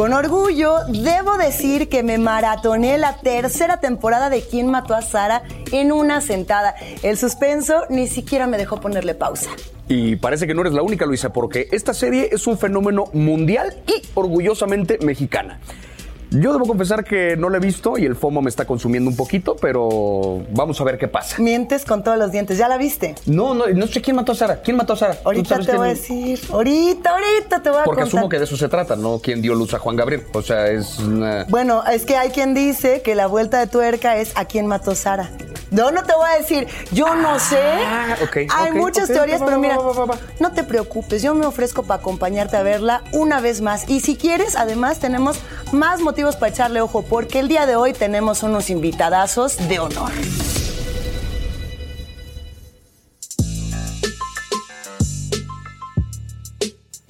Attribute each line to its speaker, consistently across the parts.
Speaker 1: Con orgullo, debo decir que me maratoné la tercera temporada de Quién mató a Sara en una sentada. El suspenso ni siquiera me dejó ponerle pausa.
Speaker 2: Y parece que no eres la única, Luisa, porque esta serie es un fenómeno mundial y orgullosamente mexicana. Yo debo confesar que no la he visto y el FOMO me está consumiendo un poquito, pero vamos a ver qué pasa.
Speaker 1: Mientes con todos los dientes. ¿Ya la viste?
Speaker 2: No, no, no sé quién mató a Sara. ¿Quién mató a Sara?
Speaker 1: Ahorita te voy a decir. Ahorita, ahorita te voy a
Speaker 2: Porque
Speaker 1: contar.
Speaker 2: asumo que de eso se trata, ¿no? ¿Quién dio luz a Juan Gabriel? O sea, es una...
Speaker 1: Bueno, es que hay quien dice que la vuelta de tuerca es a quién mató Sara. No, no te voy a decir. Yo no sé.
Speaker 2: Ah, ok,
Speaker 1: Hay muchas teorías,
Speaker 2: va,
Speaker 1: pero mira,
Speaker 2: va, va.
Speaker 1: no te preocupes. Yo me ofrezco para acompañarte a verla una vez más. Y si quieres, además tenemos más motivos para echarle ojo, porque el día de hoy tenemos unos invitadazos de honor.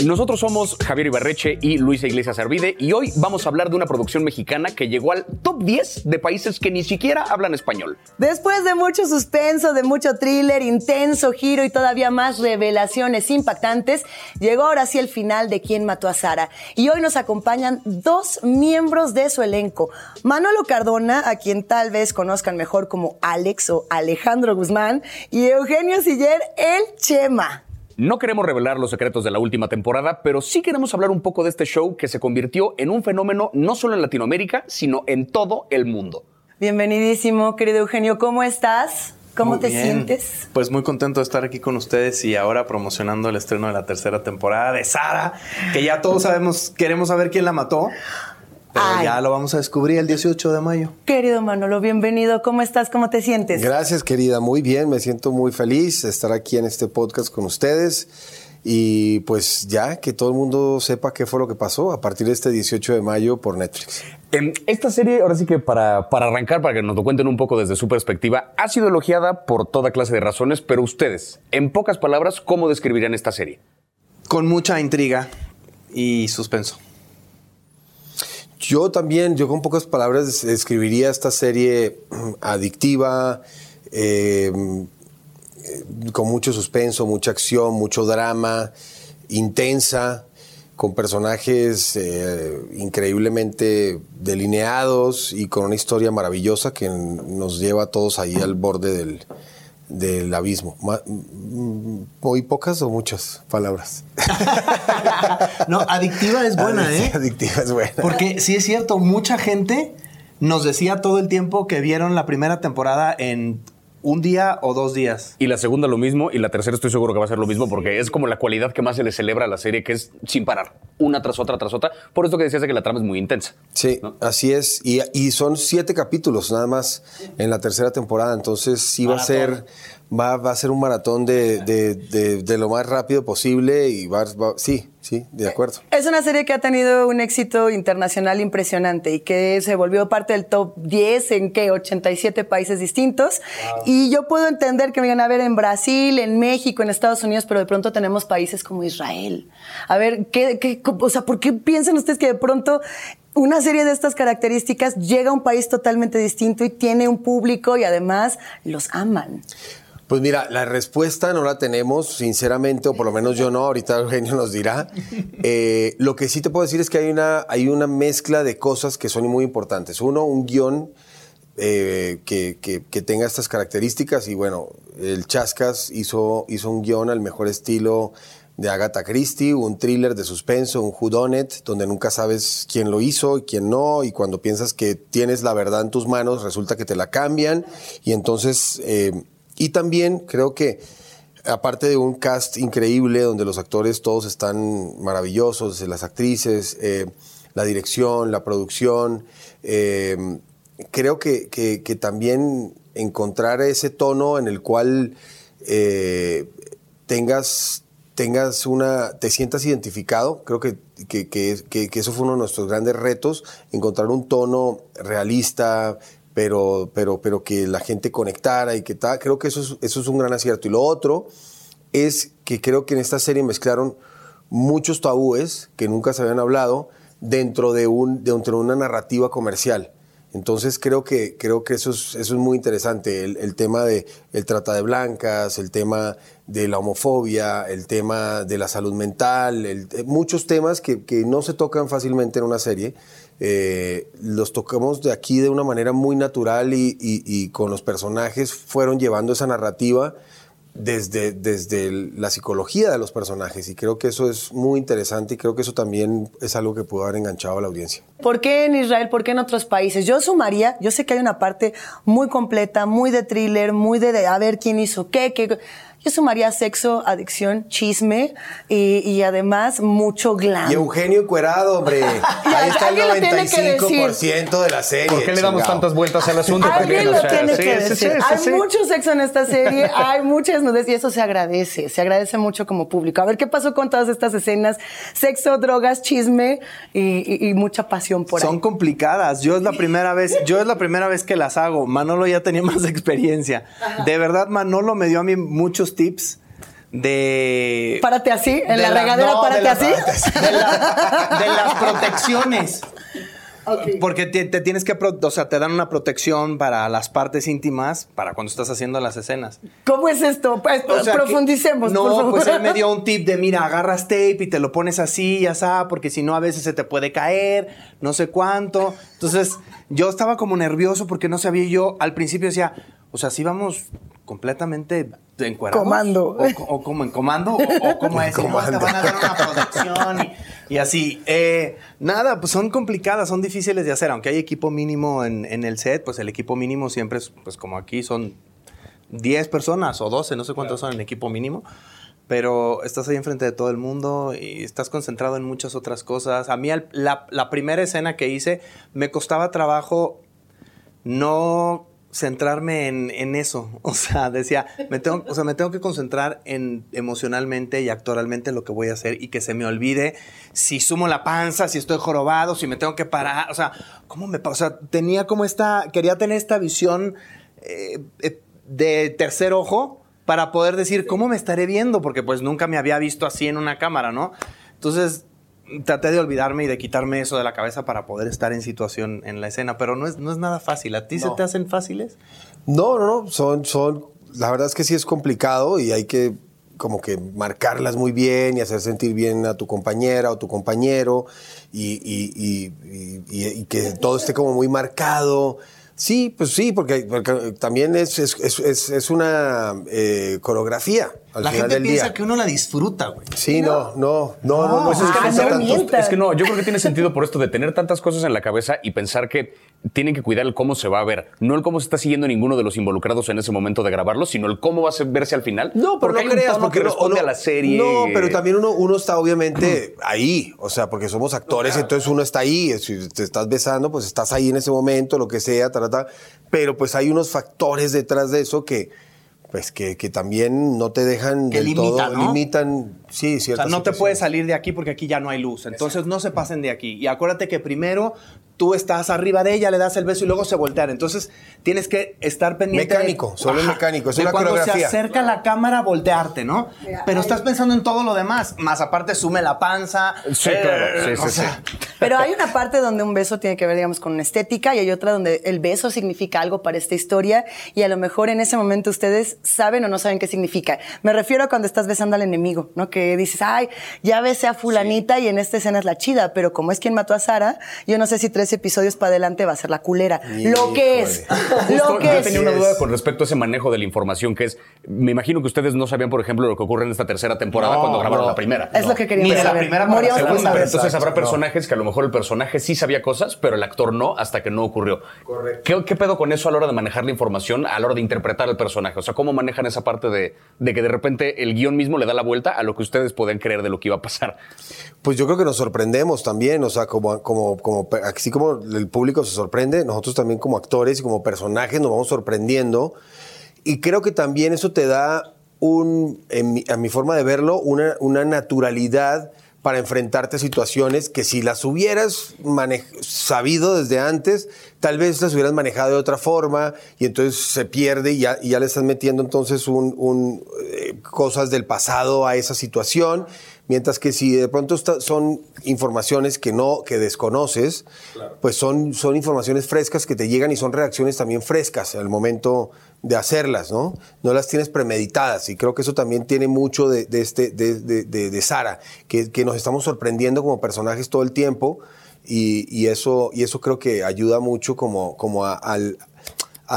Speaker 2: Nosotros somos Javier Ibarreche y Luisa Iglesias Arvide y hoy vamos a hablar de una producción mexicana que llegó al top 10 de países que ni siquiera hablan español.
Speaker 1: Después de mucho suspenso, de mucho thriller, intenso giro y todavía más revelaciones impactantes, llegó ahora sí el final de Quién mató a Sara. Y hoy nos acompañan dos miembros de su elenco. Manolo Cardona, a quien tal vez conozcan mejor como Alex o Alejandro Guzmán, y Eugenio Siller, el Chema.
Speaker 2: No queremos revelar los secretos de la última temporada, pero sí queremos hablar un poco de este show que se convirtió en un fenómeno no solo en Latinoamérica, sino en todo el mundo.
Speaker 1: Bienvenidísimo, querido Eugenio, ¿cómo estás? ¿Cómo
Speaker 3: Muy
Speaker 1: te
Speaker 3: bien.
Speaker 1: sientes?
Speaker 3: Pues muy contento de estar aquí con ustedes y ahora promocionando el estreno de la tercera temporada de Sara, que ya todos sabemos, queremos saber quién la mató, pero
Speaker 1: Ay.
Speaker 3: ya lo vamos a descubrir el 18 de mayo.
Speaker 1: Querido Manolo, bienvenido. ¿Cómo estás? ¿Cómo te sientes?
Speaker 4: Gracias, querida. Muy bien, me siento muy feliz de estar aquí en este podcast con ustedes. Y pues ya que todo el mundo sepa qué fue lo que pasó a partir de este 18 de mayo por Netflix.
Speaker 2: Em, esta serie, ahora sí que para, para arrancar, para que nos lo cuenten un poco desde su perspectiva, ha sido elogiada por toda clase de razones, pero ustedes, en pocas palabras, ¿cómo describirían esta serie?
Speaker 3: Con mucha intriga y suspenso.
Speaker 4: Yo también, yo con pocas palabras escribiría esta serie mm, adictiva, eh, eh, con mucho suspenso, mucha acción, mucho drama, intensa, con personajes eh, increíblemente delineados y con una historia maravillosa que nos lleva a todos ahí al borde del, del abismo. Ma- mm, ¿Muy pocas o muchas palabras?
Speaker 3: No, adictiva es buena, ¿eh?
Speaker 4: Adictiva es buena.
Speaker 3: Porque sí es cierto, mucha gente nos decía todo el tiempo que vieron la primera temporada en un día o dos días.
Speaker 2: Y la segunda lo mismo, y la tercera estoy seguro que va a ser lo mismo, porque es como la cualidad que más se le celebra a la serie, que es sin parar, una tras otra, tras otra. Por esto que decías de que la trama es muy intensa.
Speaker 4: Sí,
Speaker 2: ¿no?
Speaker 4: así es. Y, y son siete capítulos nada más en la tercera temporada. Entonces sí va a ser, va, va a ser un maratón de, de- de- de lo más rápido posible. Y va, va- sí, sí, de acuerdo.
Speaker 1: Es una serie que ha tenido un éxito internacional impresionante y que se volvió parte del top 10 en que 87 países distintos. Y yo puedo entender que me digan a ver en Brasil, en México, en Estados Unidos, pero de pronto tenemos países como Israel. A ver, ¿qué, qué- o sea, ¿por qué piensan ustedes que de pronto una serie de estas características llega a un país totalmente distinto y tiene un público y además los aman?
Speaker 4: Pues mira, la respuesta no la tenemos, sinceramente, o por lo menos yo no, ahorita Eugenio nos dirá. Eh, lo que sí te puedo decir es que hay una, hay una mezcla de cosas que son muy importantes. Uno, un guion eh, que, que- tenga estas características y bueno, el Chascas hizo, hizo un guion al mejor estilo de Agatha Christie, un thriller de suspenso, un whodunit, donde nunca sabes quién lo hizo y quién no, y cuando piensas que tienes la verdad en tus manos, resulta que te la cambian, y entonces, eh, y también creo que aparte de un cast increíble donde los actores todos están maravillosos, las actrices, eh, la dirección, la producción, eh, creo que, que- también encontrar ese tono en el cual eh, tengas, tengas una, te sientas identificado, creo que, que- que- que eso fue uno de nuestros grandes retos, encontrar un tono realista, pero, pero, pero que la gente conectara y que tal, creo que eso es, eso es un gran acierto. Y lo otro es que creo que en esta serie mezclaron muchos tabúes que nunca se habían hablado dentro de, un, dentro de una narrativa comercial. Entonces creo que, creo que eso, es, eso es muy interesante, el, tema de el trata de blancas, el tema de la homofobia, el tema de la salud mental, eh, muchos temas que, que no se tocan fácilmente en una serie. Eh, los tocamos de aquí de una manera muy natural y, con los personajes fueron llevando esa narrativa desde, desde la psicología de los personajes y creo que eso es muy interesante y creo que eso también es algo que pudo haber enganchado a la audiencia.
Speaker 1: ¿Por qué en Israel? ¿Por qué en otros países? Yo sumaría, yo sé que hay una parte muy completa, muy de thriller, muy de, de a ver quién hizo qué, qué. Yo sumaría sexo, adicción, chisme y, y además mucho glam.
Speaker 4: Y Eugenio encuerado, hombre. Ahí está el
Speaker 1: Alguien lo tiene que
Speaker 4: 95% de la serie.
Speaker 2: ¿Por qué le damos
Speaker 4: chingado.
Speaker 2: tantas vueltas al asunto?
Speaker 1: Alguien
Speaker 2: también?
Speaker 1: lo
Speaker 2: O sea,
Speaker 1: tiene
Speaker 2: sí,
Speaker 1: que
Speaker 2: sí,
Speaker 1: decir.
Speaker 2: sí, sí,
Speaker 1: hay
Speaker 2: sí.
Speaker 1: mucho sexo en esta serie, hay mucha desnudez y eso se agradece, se agradece mucho como público. A ver qué pasó con todas estas escenas, sexo, drogas, chisme y, y- y mucha pasión por
Speaker 3: Son
Speaker 1: ahí.
Speaker 3: complicadas. Yo es la primera vez, yo es la primera vez que las hago. Manolo ya tenía más experiencia. De verdad, Manolo me dio a mí muchos tips de.
Speaker 1: Párate así, en la
Speaker 3: la-
Speaker 1: regadera,
Speaker 3: no,
Speaker 1: párate
Speaker 3: de la-
Speaker 1: así.
Speaker 3: De, la- de las protecciones. Porque te, te tienes que, o sea, te dan una protección para las partes íntimas para cuando estás haciendo las escenas.
Speaker 1: ¿Cómo es esto? Pues,
Speaker 3: O sea,
Speaker 1: profundicemos,
Speaker 3: que- no,
Speaker 1: por favor.
Speaker 3: pues él me dio un tip de, mira, agarras tape y te lo pones así, ya sabes, porque si no a veces se te puede caer, no sé cuánto. Entonces, yo estaba como nervioso porque no sabía yo, al principio decía, o sea, si vamos completamente encuerados.
Speaker 1: Comando.
Speaker 3: O, o como en comando, o, o como es, no, te van a dar una protección y, y así. Eh, nada, pues son complicadas, son difíciles de hacer, aunque hay equipo mínimo en, en el set, pues el equipo mínimo siempre es, pues como aquí son 10 personas o 12, no sé cuántos son en equipo mínimo. Pero estás ahí enfrente de todo el mundo y estás concentrado en muchas otras cosas. A mí al- la, la primera escena que hice me costaba trabajo no centrarme en, en eso. O sea, decía, me tengo, o sea, me tengo que concentrar en emocionalmente y actoralmente lo que voy a hacer y que se me olvide si sumo la panza, si estoy jorobado, si me tengo que parar. O sea, ¿cómo me O sea, tenía como esta, quería tener esta visión eh, eh, de tercer ojo para poder decir, ¿cómo me estaré viendo? Porque pues nunca me había visto así en una cámara, ¿no? Entonces, traté de olvidarme y de quitarme eso de la cabeza para poder estar en situación en la escena, pero no es, no es nada fácil. ¿A ti se
Speaker 4: No.
Speaker 3: te hacen fáciles?
Speaker 4: No, no, no. Son, son. La verdad es que sí es complicado y hay que como que marcarlas muy bien y hacer sentir bien a tu compañera o tu compañero y- y- y- y que todo esté como muy marcado. Sí, pues sí, porque, porque también es, es, es- es- una eh, coreografía al
Speaker 3: la
Speaker 4: final
Speaker 3: gente
Speaker 4: del
Speaker 3: piensa
Speaker 4: día.
Speaker 3: que uno la disfruta, güey.
Speaker 4: Sí, no, no, no, no, no,
Speaker 2: Pues es que,
Speaker 1: Ah,
Speaker 2: no
Speaker 1: no mientas.
Speaker 2: es que no, yo creo que tiene sentido por esto de tener tantas cosas en la cabeza y pensar que tienen que cuidar el cómo se va a ver. No el cómo se está siguiendo ninguno de los involucrados en ese momento de grabarlo, sino el cómo va a verse al final.
Speaker 4: No, pero
Speaker 2: porque hay
Speaker 4: no
Speaker 2: un
Speaker 4: creas, porque
Speaker 2: que
Speaker 4: uno-
Speaker 2: responde
Speaker 4: uno-
Speaker 2: a la serie.
Speaker 4: No, pero también uno, uno está obviamente ahí, o sea, porque somos actores, entonces uno está ahí. Si te estás besando, pues estás ahí en ese momento, lo que sea, ta, ta, ta. pero pues hay unos factores detrás de eso que, pues que, que también no te dejan
Speaker 3: Que
Speaker 4: del
Speaker 3: limita,
Speaker 4: todo,
Speaker 3: ¿no?
Speaker 4: limitan, sí,
Speaker 3: O
Speaker 4: ciertas
Speaker 3: sea, no te puedes salir de aquí porque aquí ya no hay luz. Entonces no se pasen de aquí. Y acuérdate que primero tú estás arriba de ella, le das el beso y luego se voltean. Entonces tienes que estar pendiente.
Speaker 4: Mecánico,
Speaker 3: de,
Speaker 4: solo mecánico, es
Speaker 3: de
Speaker 4: una
Speaker 3: cuando
Speaker 4: coreografía.
Speaker 3: se acerca la cámara, voltearte, ¿no? Pero estás pensando en todo lo demás. Más aparte, sume la panza.
Speaker 2: Sí,
Speaker 3: Eh,
Speaker 2: claro. Sí,
Speaker 3: o
Speaker 2: sí,
Speaker 3: sea,
Speaker 2: sí.
Speaker 1: Pero hay una parte donde un beso tiene que ver, digamos, con una estética y hay otra donde el beso significa algo para esta historia y a lo mejor en ese momento ustedes saben o no saben qué significa. Me refiero a cuando estás besando al enemigo, ¿no? Que dices, ay, ya besé a fulanita y en esta escena es la chida, pero como es quien mató a Sara, yo no sé si tres episodios para adelante va a ser la culera. Lo que es.
Speaker 2: Justo,
Speaker 1: Lo que
Speaker 2: yo
Speaker 1: es.
Speaker 2: tenía una duda con respecto a ese manejo de la información, que es, me imagino que ustedes no sabían, por ejemplo, lo que ocurre en esta tercera temporada
Speaker 3: No,
Speaker 2: cuando grabaron
Speaker 3: no.
Speaker 2: la primera.
Speaker 1: Es lo que queríamos
Speaker 3: Ni de la
Speaker 1: saber.
Speaker 3: primera la
Speaker 1: Moríamos por
Speaker 3: segunda.
Speaker 1: saber.
Speaker 2: Pero entonces habrá personajes que a lo mejor el personaje sí sabía cosas, pero el actor no, hasta que no ocurrió. Correcto. ¿Qué, qué pedo con eso a la hora de manejar la información, a la hora de interpretar al personaje? O sea, ¿cómo manejan esa parte de, de que de repente el guion mismo le da la vuelta a lo que ustedes podían creer de lo que iba a pasar?
Speaker 4: Pues yo creo que nos sorprendemos también, o sea, como, como, como, así como el público se sorprende, nosotros también como actores y como personajes nos vamos sorprendiendo. Y creo que también eso te da un, en mi- a mi forma de verlo, una, una naturalidad para enfrentarte a situaciones que si las hubieras sabido desde antes, tal vez las hubieras manejado de otra forma y entonces se pierde y ya, y ya le estás metiendo entonces un, un, eh, cosas del pasado a esa situación. Mientras que si de pronto está- son informaciones que no, que desconoces, pues son, son informaciones frescas que te llegan y son reacciones también frescas al momento de hacerlas, ¿no? No las tienes premeditadas y creo que eso también tiene mucho de, de este, de, de- de- de Sara, que, que nos estamos sorprendiendo como personajes todo el tiempo y, y eso, y eso creo que ayuda mucho como, como a, al-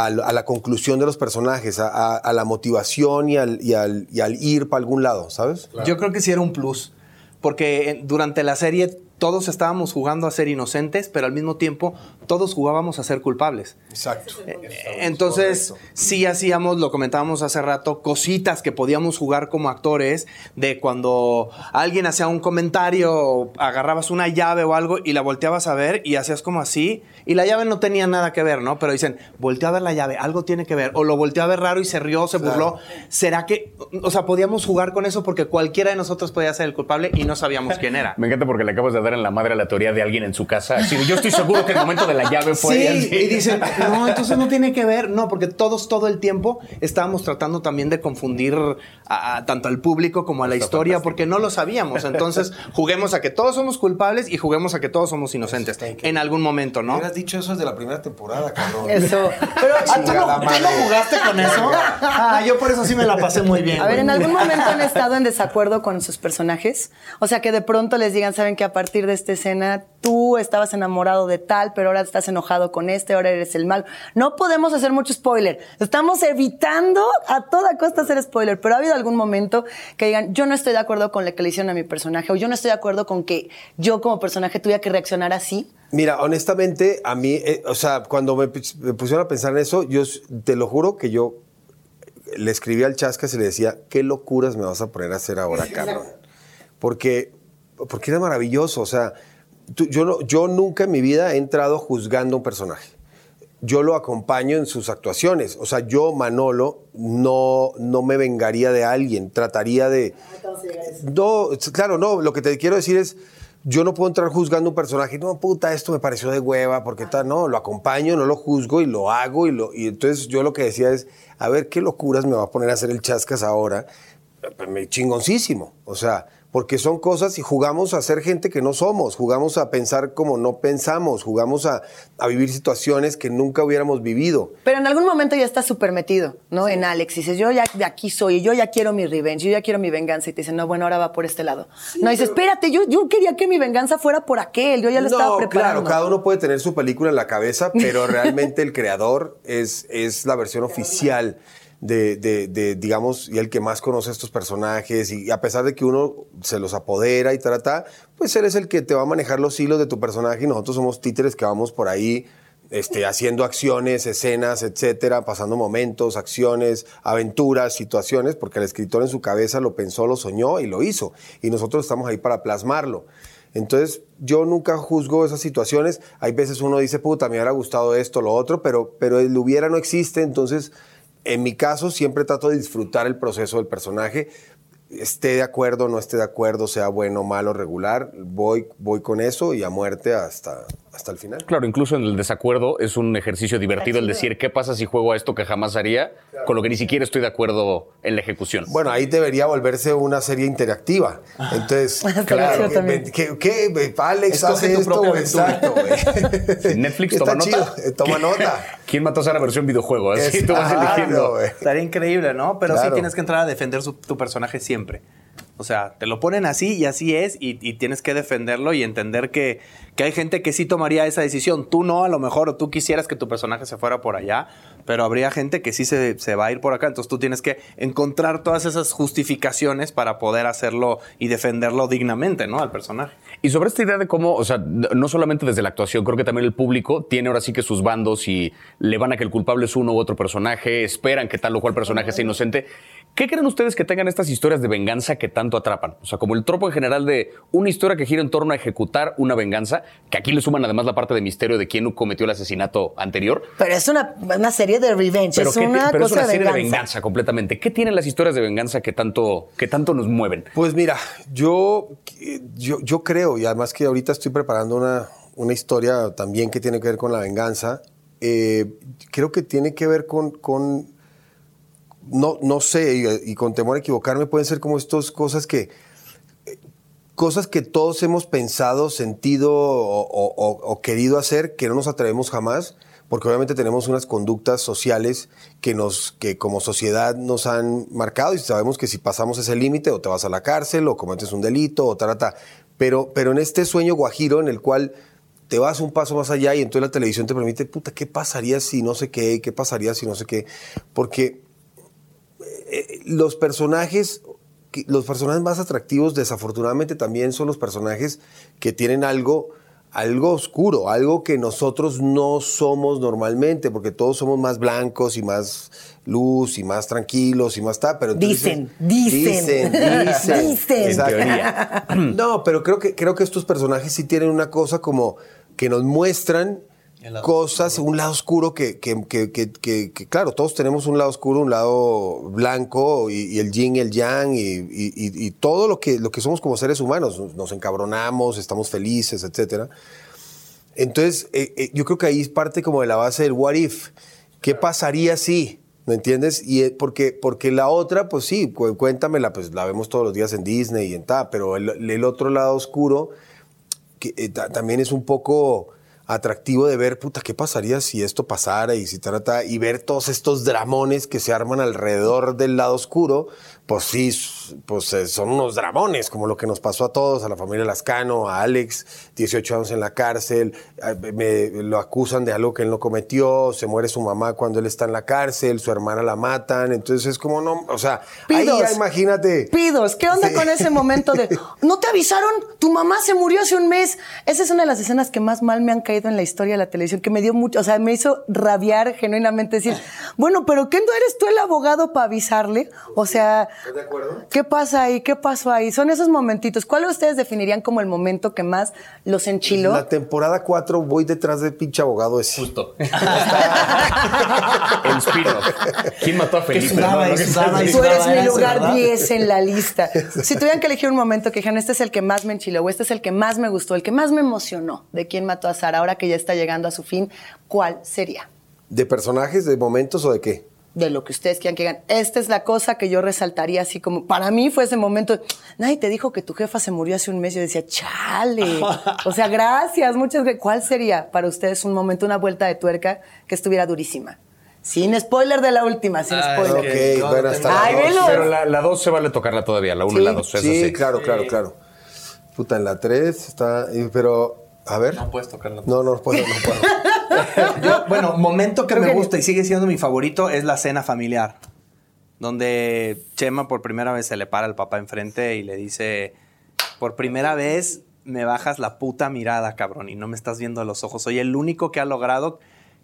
Speaker 4: a la conclusión de los personajes, a, a- a la motivación y al, y al, y al ir para algún lado, ¿sabes?
Speaker 3: Yo creo que sí era un plus. Porque durante la serie todos estábamos jugando a ser inocentes, pero al mismo tiempo todos jugábamos a ser culpables.
Speaker 4: Exacto.
Speaker 3: Entonces, sí hacíamos, lo comentábamos hace rato, cositas que podíamos jugar como actores, de cuando alguien hacía un comentario, agarrabas una llave o algo y la volteabas a ver y hacías como así, y la llave no tenía nada que ver, ¿no? Pero dicen, volteó a ver la llave, algo tiene que ver, o lo volteó a ver raro y se rió, se burló. ¿Será que, o sea, podíamos jugar con eso porque cualquiera de nosotros podía ser el culpable y no sabíamos quién era?
Speaker 2: Me encanta porque le acabas de dar en la madre a la teoría de alguien en su casa. Así yo estoy seguro que el momento de la llave fue
Speaker 3: Sí,
Speaker 2: así.
Speaker 3: y dicen, no, entonces no tiene que ver. No, porque todos todo el tiempo estábamos tratando también de confundir a, a- tanto al público como a la historia, porque no lo sabíamos. Entonces, juguemos a que todos somos culpables y juguemos a que todos somos inocentes en algún momento, ¿no?
Speaker 4: Hubieras dicho eso desde la primera temporada, cabrón.
Speaker 1: Eso.
Speaker 3: Pero ¿ah, ¿tú, no, tú jugaste con eso? Ah, yo por eso sí me la pasé muy bien.
Speaker 1: A ver. ¿en algún momento han estado en desacuerdo con sus personajes? O sea, que de pronto les digan, saben que a partir de esta escena tú estabas enamorado de tal, pero ahora estás enojado con este, ahora eres el mal. No podemos hacer mucho spoiler. Estamos evitando a toda costa hacer spoiler, pero ha habido algún momento que digan, yo no estoy de acuerdo con lo que le hicieron a mi personaje, o yo no estoy de acuerdo con que yo como personaje tuviera que reaccionar así.
Speaker 4: Mira, honestamente, a mí, eh, o sea, cuando me, pus- me pusieron a pensar en eso, yo te lo juro que yo le escribí al Chascas y le decía, ¿qué locuras me vas a poner a hacer ahora, cabrón? Porque, porque era maravilloso, o sea, tú- yo, no, yo nunca en mi vida he entrado juzgando a un personaje. Yo lo acompaño en sus actuaciones. O sea, yo, Manolo, no, no me vengaría de alguien. Trataría de... No, claro, no. Lo que te quiero decir es, yo no puedo entrar juzgando un personaje. No, puta, esto me pareció de hueva, porque tal. No, lo acompaño, no lo juzgo y lo hago. Y, lo, y entonces yo lo que decía es, a ver, ¿qué locuras me va a poner a hacer el chascas ahora? Pues, me- Chingoncísimo. O sea, porque son cosas y jugamos a ser gente que no somos, jugamos a pensar como no pensamos, jugamos a, a vivir situaciones que nunca hubiéramos vivido.
Speaker 1: Pero en algún momento ya estás súper metido, ¿no? En Alex. Y dices, yo ya de aquí soy, yo ya quiero mi revenge, yo ya quiero mi venganza. Y te dicen, no, bueno, ahora va por este lado. no, dices, espérate, yo, yo quería que mi venganza fuera por aquel, yo ya lo estaba preparando.
Speaker 4: Claro, cada uno puede tener su película en la cabeza, pero realmente el creador es, es la versión oficial de, de- de, digamos, y el que más conoce a estos personajes. Y a pesar de que uno se los apodera y trata, pues él es el que te va a manejar los hilos de tu personaje y nosotros somos títeres que vamos por ahí. Este, haciendo acciones, escenas, etcétera, pasando momentos, acciones, aventuras, situaciones, porque el escritor en su cabeza lo pensó, lo soñó y lo hizo. Y nosotros estamos ahí para plasmarlo. Entonces, yo nunca juzgo esas situaciones. Hay veces uno dice, puta, me hubiera gustado esto, lo otro, pero, pero el hubiera no existe. Entonces, en mi caso, siempre trato de disfrutar el proceso del personaje. Esté de acuerdo, no esté de acuerdo, sea bueno, malo, regular, voy, voy con eso y a muerte hasta, hasta el final.
Speaker 2: Claro, incluso en el desacuerdo es un ejercicio divertido el decir qué pasa si juego a esto que jamás haría, con lo que ni siquiera estoy de acuerdo en la ejecución.
Speaker 4: Bueno, ahí debería volverse una serie interactiva. Entonces, claro. ¿qué, qué? Alex
Speaker 3: Escoge
Speaker 4: hace
Speaker 3: tu
Speaker 4: esto. Exacto, güey.
Speaker 2: Netflix
Speaker 4: Está
Speaker 2: toma
Speaker 4: chido,
Speaker 2: nota.
Speaker 4: eh, Toma nota.
Speaker 2: ¿Quién mató a Sara versión videojuego? Así
Speaker 4: Es-
Speaker 2: tú vas
Speaker 4: Claro,
Speaker 2: eligiendo.
Speaker 4: güey.
Speaker 3: Estaría increíble, ¿no? Pero sí tienes que entrar a defender su- tu personaje siempre. O sea, te lo ponen así y así es y, tienes que defenderlo y entender que, que hay gente que sí tomaría esa decisión. Tú no, a lo mejor, o tú quisieras que tu personaje se fuera por allá, pero habría gente que sí se, se va a ir por acá. Entonces tú tienes que encontrar todas esas justificaciones para poder hacerlo y defenderlo dignamente, ¿no? Al personaje.
Speaker 2: Y sobre esta idea de cómo, o sea, no solamente desde la actuación, creo que también el público tiene ahora sí que sus bandos y le van a que el culpable es uno u otro personaje, esperan que tal o cual personaje sea inocente. ¿Qué creen ustedes que tengan estas historias de venganza que tanto atrapan? O sea, como el tropo en general de una historia que gira en torno a ejecutar una venganza, que aquí le suman además la parte de misterio de quién cometió el asesinato anterior.
Speaker 1: Pero es una, una serie de revenge,
Speaker 2: Pero,
Speaker 1: es
Speaker 2: ¿qué-
Speaker 1: una
Speaker 2: pero es
Speaker 1: cosa
Speaker 2: una serie
Speaker 1: de venganza
Speaker 2: completamente. ¿Qué tienen las historias de venganza que tanto, que tanto nos mueven?
Speaker 4: Pues mira, yo, yo, yo creo, y además que ahorita estoy preparando una, una historia también que tiene que ver con la venganza, eh, creo que tiene que ver con, con no, no sé, y, con temor a equivocarme, pueden ser como estas cosas que, cosas que todos hemos pensado, sentido o, querido hacer que no nos atrevemos jamás, porque obviamente tenemos unas conductas sociales que nos, que como sociedad nos han marcado y sabemos que si pasamos ese límite o te vas a la cárcel o cometes un delito o tarata. Pero, pero en este sueño guajiro en el cual te vas un paso más allá y entonces la televisión te permite, puta, ¿qué pasaría si no sé qué? ¿Qué pasaría si no sé qué? Porque eh, los personajes, los personajes más atractivos, desafortunadamente también son los personajes que tienen algo, algo oscuro, algo que nosotros no somos normalmente, porque todos somos más blancos y más luz y más tranquilos y más tal, pero
Speaker 1: Dicen, dicen,
Speaker 4: dicen, dicen,
Speaker 1: dicen.
Speaker 4: No, pero creo que creo que estos personajes sí tienen una cosa como que nos muestran Cosas, un lado oscuro que, que, que- que- claro, todos tenemos un lado oscuro, un lado blanco y, y el yin y el yang y, y- y- todo lo que, lo que somos como seres humanos. Nos, encabronamos, estamos felices, etcétera. Entonces, eh, eh, yo creo que ahí es parte como de la base del what if. ¿Qué pasaría si? ¿Me entiendes? Y eh, porque, porque la otra, pues sí, cu- cuéntamela, pues la vemos todos los días en Disney y en tal, pero el, el otro lado oscuro que, eh, ta- también es un poco atractivo de ver, puta, ¿qué pasaría si esto pasara y si trata y ver todos estos dramones que se arman alrededor del lado oscuro? Pues sí, pues eh, son unos dramones, como lo que nos pasó a todos, a la familia Lascano, a Alex, 18 años en la cárcel, me- lo acusan de algo que él no cometió, se muere su mamá cuando él está en la cárcel, su hermana la matan, entonces es como no, o sea, ahí
Speaker 1: Pidos.
Speaker 4: ya imagínate.
Speaker 1: Pidos, ¿qué onda
Speaker 4: Sí.
Speaker 1: con ese momento de no te avisaron? Tu mamá se murió hace un mes. Esa es una de las escenas que más mal me han caído en la historia de la televisión, que me dio mucho, o sea, me hizo rabiar genuinamente decir, bueno, pero ¿qué no eres tú el abogado para avisarle? O sea,
Speaker 4: ¿Estás de acuerdo?
Speaker 1: ¿qué pasa ahí? ¿Qué pasó ahí? Son esos momentitos. ¿Cuál ustedes definirían como el momento que más los enchiló?
Speaker 4: La temporada 4 voy detrás del pinche abogado ese.
Speaker 2: Justo. El spin-off. ¿Quién mató a Felipe?
Speaker 3: sudaba
Speaker 2: no?
Speaker 3: y sudaba y
Speaker 1: Tú eres mi lugar
Speaker 3: ¿verdad?
Speaker 1: 10 en la lista. Si tuvieran que elegir un momento que dijeran, este es el que más me enchiló, o este es el que más me gustó, el que más me emocionó de quién mató a Sara, ahora que ya está llegando a su fin, ¿cuál sería?
Speaker 4: ¿De personajes, de momentos o de qué?
Speaker 1: De lo que ustedes quieran que digan. Esta es la cosa que yo resaltaría así como, para mí fue ese momento, nadie te dijo que tu jefa se murió hace un mes. Yo decía, chale. O sea, gracias, muchas gracias. ¿Cuál sería para ustedes un momento, una vuelta de tuerca que estuviera durísima? Sin spoiler de la última, sin
Speaker 3: Ah,
Speaker 1: spoiler.
Speaker 3: ok.
Speaker 4: Ok, bueno, hasta
Speaker 1: Ay,
Speaker 4: la dos.
Speaker 2: Pero la, la dos se vale tocarla todavía, la uno y
Speaker 1: Sí.
Speaker 2: la dos. Eso
Speaker 4: Sí,
Speaker 2: sí.
Speaker 4: claro, claro, claro. Puta, en la 3 está. y- Pero, a ver.
Speaker 3: No puedes tocarla.
Speaker 4: No, no puedo, no puedo.
Speaker 3: Yo, bueno, momento que
Speaker 1: Creo
Speaker 3: me
Speaker 1: que-
Speaker 3: gusta y sigue siendo mi favorito es la cena familiar. Donde Chema por primera vez se le para al papá enfrente y le dice: Por primera vez me bajas la puta mirada, cabrón, y no me estás viendo a los ojos. Soy el único que ha logrado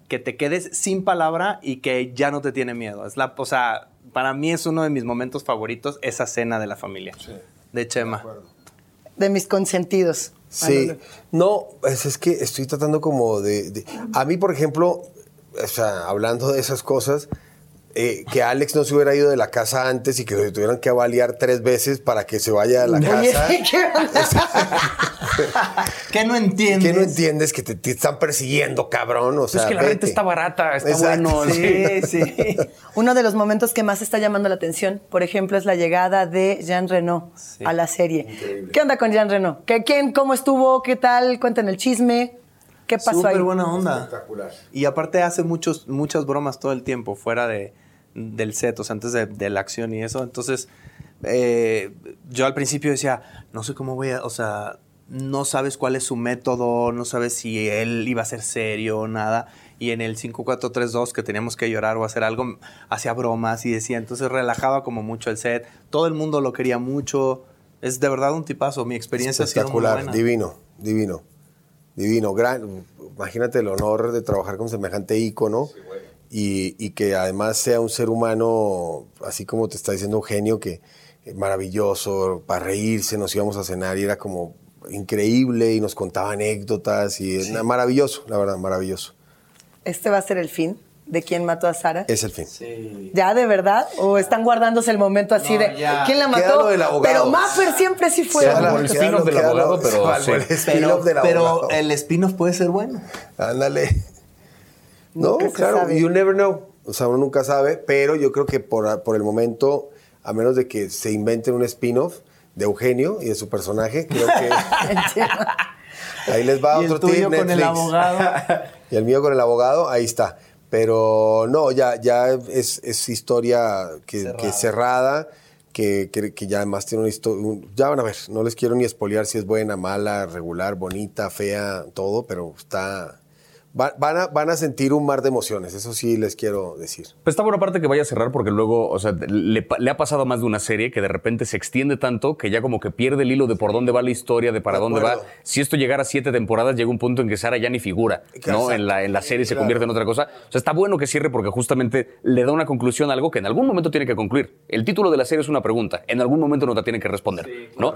Speaker 3: que te quedes sin palabra y que ya no te tiene miedo. Es la, o sea, para mí es uno de mis momentos favoritos, esa cena de la familia. De Chema.
Speaker 1: De mis consentidos.
Speaker 4: Sí. No, es, es que estoy tratando como de, de- A mí, por ejemplo, o sea, hablando de esas cosas, eh, que Alex no se hubiera ido de la casa antes y que lo tuvieran que avaliar tres veces para que se vaya a la casa.
Speaker 1: ¿qué
Speaker 3: no entiendes?
Speaker 4: ¿Qué no entiendes que te, te están persiguiendo, cabrón? O sea,
Speaker 2: es que la
Speaker 4: vete.
Speaker 2: renta está barata, está
Speaker 4: Exacto.
Speaker 2: bueno.
Speaker 3: Sí, sí.
Speaker 1: Uno de los momentos que más está llamando la atención, por ejemplo, es la llegada de Jean Reno
Speaker 3: Sí.
Speaker 1: a la serie. ¿Qué onda con Jean Reno? ¿Qué, ¿Quién, cómo estuvo? ¿Qué tal? Cuenten el chisme. ¿Qué pasó
Speaker 3: Súper
Speaker 1: ahí?
Speaker 3: buena onda.
Speaker 4: Espectacular.
Speaker 3: Y aparte hace muchos, muchas bromas todo el tiempo fuera de, del set, o sea, antes de, de la acción y eso. Entonces, eh, yo al principio decía, no sé cómo voy a, o sea, no sabes cuál es su método, no sabes si él iba a ser serio o nada. Y en el 5432 que teníamos que llorar o hacer algo, hacía bromas y decía, entonces relajaba como mucho el set. Todo el mundo lo quería mucho. Es de verdad un tipazo. Mi experiencia ha sido muy buena.
Speaker 4: divino, divino, divino. Gran, imagínate el honor de trabajar con semejante ícono y, y que además sea un ser humano, así como te está diciendo Eugenio, que maravilloso, para reírse, nos íbamos a cenar y era como increíble y nos contaba anécdotas y eh, maravilloso, la verdad, maravilloso.
Speaker 1: ¿Este va a ser el fin de quién mató a Sara?
Speaker 4: Es el fin.
Speaker 3: Sí.
Speaker 1: ¿Ya de verdad? ¿O están guardándose el momento así
Speaker 3: No,
Speaker 1: de
Speaker 3: ya.
Speaker 1: quién la
Speaker 4: Queda
Speaker 1: mató?
Speaker 4: lo del abogado.
Speaker 1: Pero Maffer siempre sí fue.
Speaker 2: Queda el spin-off del abogado, pero sí.
Speaker 4: el
Speaker 3: Pero,
Speaker 4: spin-off del
Speaker 3: pero
Speaker 4: abogado.
Speaker 3: el spin-off puede ser bueno.
Speaker 4: Ándale. No,
Speaker 1: Nunca
Speaker 4: claro, you never know. O sea, uno nunca sabe, pero yo creo que por, por el momento, a menos de que se inventen un spin-off, de Eugenio y de su personaje. Creo que ahí les va
Speaker 3: Y el
Speaker 4: otro
Speaker 3: tuyo
Speaker 4: tip,
Speaker 3: con el abogado.
Speaker 4: y el mío con el abogado, ahí está. Pero no, ya, ya es, es historia que, que cerrada, que, que- que ya además tiene una historia. Ya van a ver, no les quiero ni espolear si es buena, mala, regular, bonita, fea, todo, pero está. Va- van, a, van a sentir un mar de emociones, eso sí les quiero decir.
Speaker 2: Pues está buena parte que vaya a cerrar porque luego, o sea, le, ha pasado más de una serie que de repente se extiende tanto que ya como que pierde el hilo de por dónde va la historia, de para
Speaker 4: De
Speaker 2: dónde va. Si esto llegara a siete temporadas, llega un punto en que Sara ya ni figura, ¿no? En la, en la serie se convierte en otra cosa. O sea, está bueno que cierre porque justamente le da una conclusión a algo que en algún momento tiene que concluir. El título de la serie es una pregunta, en algún momento nos la tiene que responder, ¿no?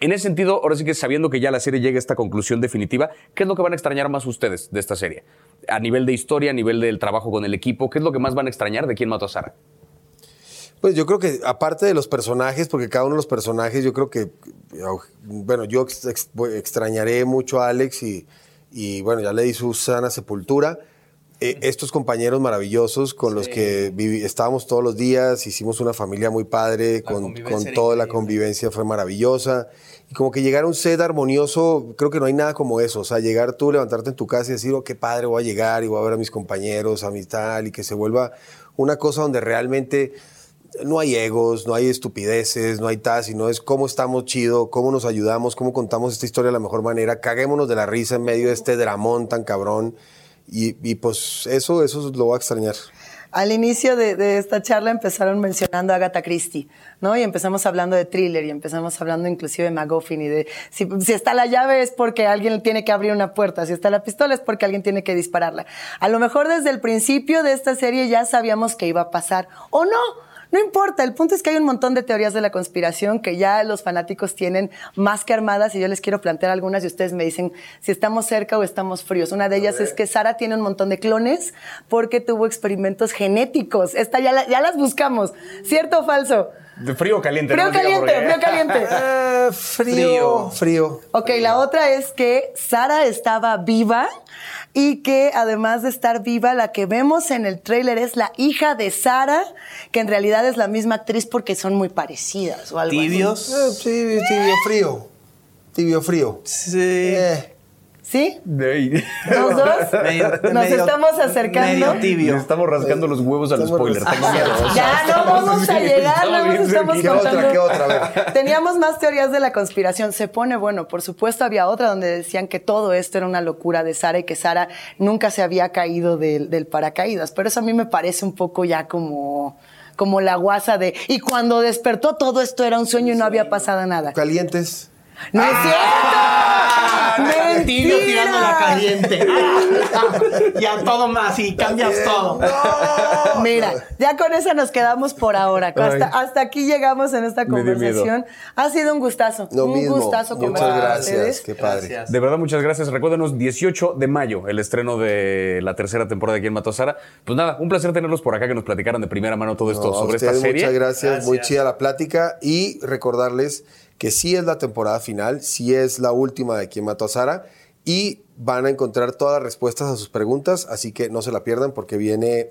Speaker 2: En ese sentido, ahora sí que sabiendo que ya la serie llega a esta conclusión definitiva, ¿qué es lo que van a extrañar más ustedes de esta serie? A nivel de historia, a nivel del trabajo con el equipo, ¿qué es lo que más van a extrañar de quién mató a Sara?
Speaker 4: Pues yo creo que aparte de los personajes, porque cada uno de los personajes, yo creo que, bueno, yo ex- ex- extrañaré mucho a Alex y, y, bueno, ya le di su sana sepultura. Eh, estos compañeros maravillosos con los que estábamos todos los días, hicimos una familia muy padre, con, con toda la convivencia fue maravillosa. Y como que llegar a un set armonioso, creo que no hay nada como eso. O sea, llegar tú, levantarte en tu casa y decir, oh, qué padre, voy a llegar y voy a ver a mis compañeros, a mi tal, y que se vuelva una cosa donde realmente no hay egos, no hay estupideces, no hay tal, sino es cómo estamos chido, cómo nos ayudamos, cómo contamos esta historia de la mejor manera, caguémonos de la risa en medio de este dramón tan cabrón. Y, pues eso, eso lo voy a extrañar.
Speaker 1: Al inicio de, de esta charla empezaron mencionando a Agatha Christie, ¿no? Y empezamos hablando de thriller y empezamos hablando inclusive de McGuffin y de si, si está la llave es porque alguien tiene que abrir una puerta, si está la pistola es porque alguien tiene que dispararla. A lo mejor desde el principio de esta serie ya sabíamos que iba a pasar o no. No importa, el punto es que hay un montón de teorías de la conspiración que ya los fanáticos tienen más que armadas y yo les quiero plantear algunas y ustedes me dicen si estamos cerca o estamos fríos. Una de ellas es que Sara tiene un montón de clones porque tuvo experimentos genéticos. Esta ya, la- ya las buscamos. ¿Cierto o falso?
Speaker 2: De frío o caliente.
Speaker 1: Frío
Speaker 2: no
Speaker 1: caliente, frío caliente.
Speaker 4: Eh, frío, frío.
Speaker 1: Ok, la otra es que Sara estaba viva y que además de estar viva, la que vemos en el tráiler es la hija de Sara, que en realidad es la misma actriz porque son muy parecidas o algo así.
Speaker 3: Tibios.
Speaker 4: Eh, sí, tibio frío. Tibio frío.
Speaker 3: Sí.
Speaker 4: Eh,
Speaker 1: ¿Sí?
Speaker 2: De ahí.
Speaker 1: ¿Los dos?
Speaker 3: Medio-
Speaker 1: Nos
Speaker 3: medio-
Speaker 1: estamos acercando.
Speaker 3: Medio tibio.
Speaker 2: Le estamos rascando los huevos al spoiler. Tengo miedo.
Speaker 1: Ya no vamos a llegar, luego
Speaker 2: bien
Speaker 1: estamos.
Speaker 4: ¿Qué otra, otra?
Speaker 1: Teníamos más teorías de la conspiración. Se pone bueno. Por supuesto, había otra donde decían que todo esto era una locura de Sara y que Sara nunca se había caído del, del paracaídas. Pero eso a mí me parece un poco ya como, como la guasa de. Y cuando despertó, todo esto era un sueño y no había pasado nada.
Speaker 4: Calientes.
Speaker 1: ¡No es cierto!
Speaker 3: Tibio
Speaker 1: ¡Mentira!
Speaker 3: tirando la caliente. y a todo más, y cambias todo.
Speaker 1: Mira, ya con esa nos quedamos por ahora. Hasta, aquí llegamos en esta conversación. Ha sido un gustazo.
Speaker 4: Lo
Speaker 1: un
Speaker 4: mismo.
Speaker 1: gustazo
Speaker 4: Muchas
Speaker 1: conversar con
Speaker 4: gracias.
Speaker 1: ustedes.
Speaker 4: Qué padre.
Speaker 3: Gracias.
Speaker 2: De verdad, muchas gracias. Recuérdenos, 18 de mayo, el estreno de la tercera temporada de Quién Mató a Sara. Pues nada, un placer tenerlos por acá, que nos platicaran de primera mano todo esto
Speaker 4: No, a
Speaker 2: sobre esta serie.
Speaker 4: Muchas gracias, muy chida la plática y recordarles que sí es la temporada final, sí es la última de Quien mató a Sara y van a encontrar todas las respuestas a sus preguntas, así que no se la pierdan porque viene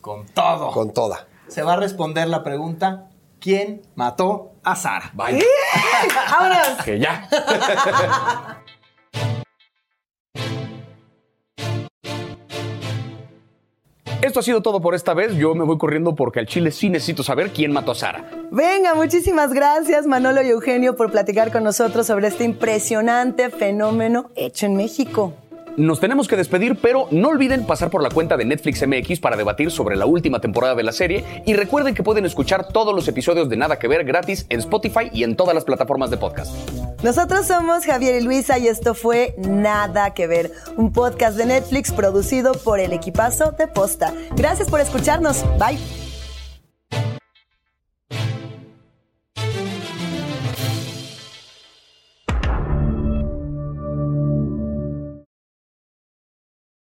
Speaker 3: Con todo.
Speaker 4: con toda.
Speaker 3: Se va a responder la pregunta: ¿Quién mató a Sara?
Speaker 2: Vaya,
Speaker 1: ¡Vámonos!
Speaker 2: que ya. Esto ha sido todo por esta vez. Yo me voy corriendo porque al chile sí necesito saber quién mató a Sara.
Speaker 1: Venga, muchísimas gracias Manolo y Eugenio por platicar con nosotros sobre este impresionante fenómeno hecho en México.
Speaker 2: Nos tenemos que despedir, pero no olviden pasar por la cuenta de Netflix MX para debatir sobre la última temporada de la serie y recuerden que pueden escuchar todos los episodios de Nada que Ver gratis en Spotify y en todas las plataformas de podcast.
Speaker 1: Nosotros somos Javier y Luisa y esto fue Nada que Ver, un podcast de Netflix producido por el equipazo de Posta. Gracias por escucharnos. Bye.